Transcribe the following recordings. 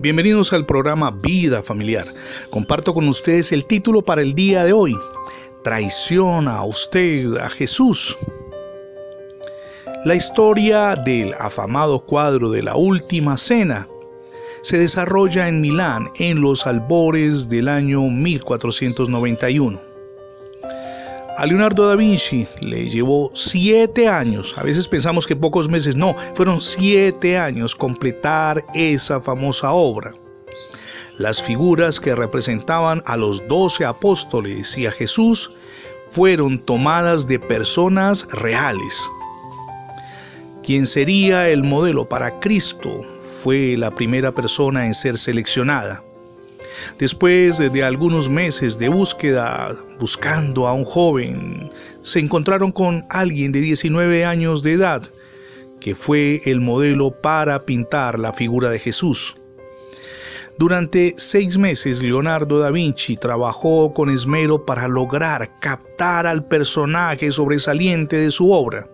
Bienvenidos al programa Vida Familiar. Comparto con ustedes el título para el día de hoy. Traiciona usted a Jesús. La historia del afamado cuadro de la Última Cena se desarrolla en Milán en los albores del año 1491. A Leonardo da Vinci le llevó siete años, a veces pensamos que pocos meses, no, fueron siete años completar esa famosa obra. Las figuras que representaban a los doce apóstoles y a Jesús fueron tomadas de personas reales. Quien sería el modelo para Cristo fue la primera persona en ser seleccionada. Después de algunos meses de búsqueda, buscando a un joven, se encontraron con alguien de 19 años de edad, que fue el modelo para pintar la figura de Jesús. Durante seis meses, Leonardo da Vinci trabajó con esmero para lograr captar al personaje sobresaliente de su obra.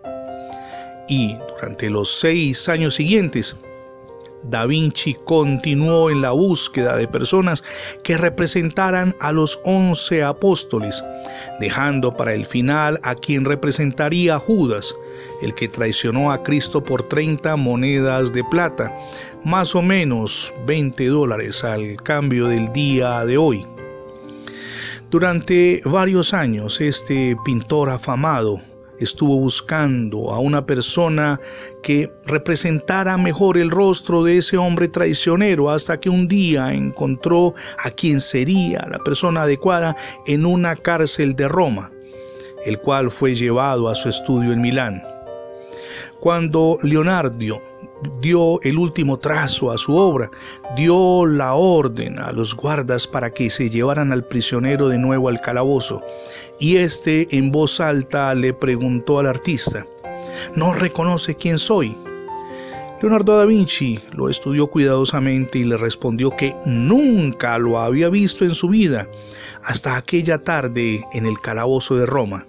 Y durante los seis años siguientes, Da Vinci continuó en la búsqueda de personas que representaran a los once apóstoles, dejando para el final a quien representaría Judas, el que traicionó a Cristo por 30 monedas de plata, más o menos 20 dólares al cambio del día de hoy. Durante varios años este pintor afamado estuvo buscando a una persona que representara mejor el rostro de ese hombre traicionero hasta que un día encontró a quien sería la persona adecuada en una cárcel de Roma, el cual fue llevado a su estudio en Milán. Cuando Leonardo dio el último trazo a su obra, dio la orden a los guardas para que se llevaran al prisionero de nuevo al calabozo, y éste en voz alta le preguntó al artista, ¿no reconoce quién soy? Leonardo da Vinci lo estudió cuidadosamente y le respondió que nunca lo había visto en su vida hasta aquella tarde en el calabozo de Roma.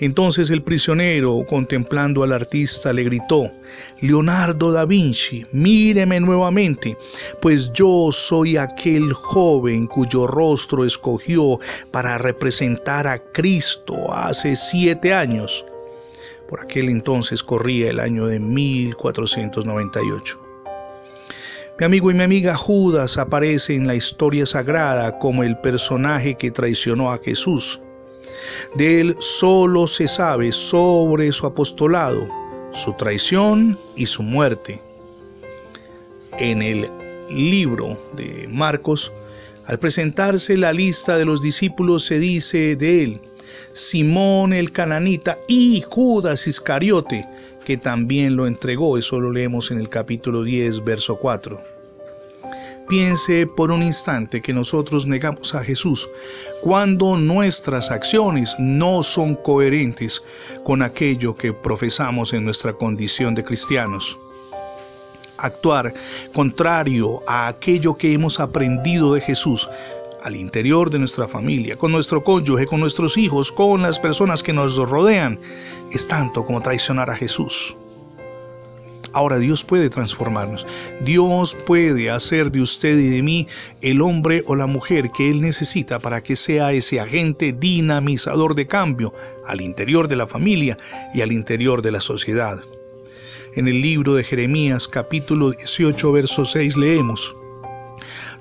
Entonces el prisionero, contemplando al artista, le gritó, Leonardo da Vinci, míreme nuevamente, pues yo soy aquel joven cuyo rostro escogió para representar a Cristo hace siete años. Por aquel entonces corría el año de 1498. Mi amigo y mi amiga Judas aparece en la historia sagrada como el personaje que traicionó a Jesús. De él solo se sabe sobre su apostolado, su traición y su muerte. En el libro de Marcos, al presentarse la lista de los discípulos se dice de él, Simón el cananita y Judas Iscariote, que también lo entregó, eso lo leemos en el capítulo 10, verso 4. Piense por un instante que nosotros negamos a Jesús cuando nuestras acciones no son coherentes con aquello que profesamos en nuestra condición de cristianos. Actuar contrario a aquello que hemos aprendido de Jesús al interior de nuestra familia, con nuestro cónyuge, con nuestros hijos, con las personas que nos rodean, es tanto como traicionar a Jesús. Ahora Dios puede transformarnos. Dios puede hacer de usted y de mí el hombre o la mujer que Él necesita para que sea ese agente dinamizador de cambio al interior de la familia y al interior de la sociedad. En el libro de Jeremías capítulo 18 verso 6 leemos,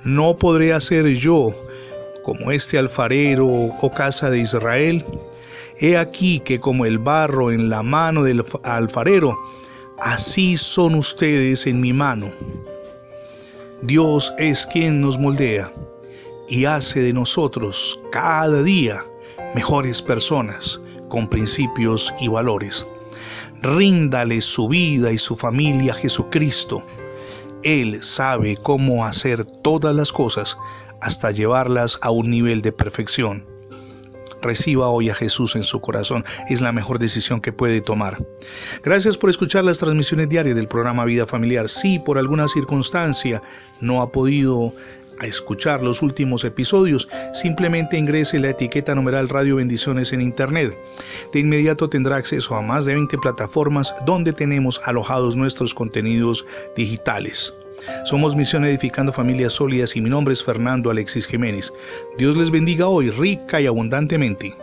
No podré hacer yo como este alfarero o casa de Israel. He aquí que como el barro en la mano del alfarero, así son ustedes en mi mano. Dios es quien nos moldea y hace de nosotros cada día mejores personas con principios y valores. Ríndale su vida y su familia a Jesucristo. Él sabe cómo hacer todas las cosas hasta llevarlas a un nivel de perfección reciba hoy a Jesús en su corazón. Es la mejor decisión que puede tomar. Gracias por escuchar las transmisiones diarias del programa Vida Familiar. Si por alguna circunstancia no ha podido a escuchar los últimos episodios, simplemente ingrese la etiqueta numeral Radio Bendiciones en Internet. De inmediato tendrá acceso a más de 20 plataformas donde tenemos alojados nuestros contenidos digitales. Somos Misión Edificando Familias Sólidas y mi nombre es Fernando Alexis Jiménez. Dios les bendiga hoy rica y abundantemente.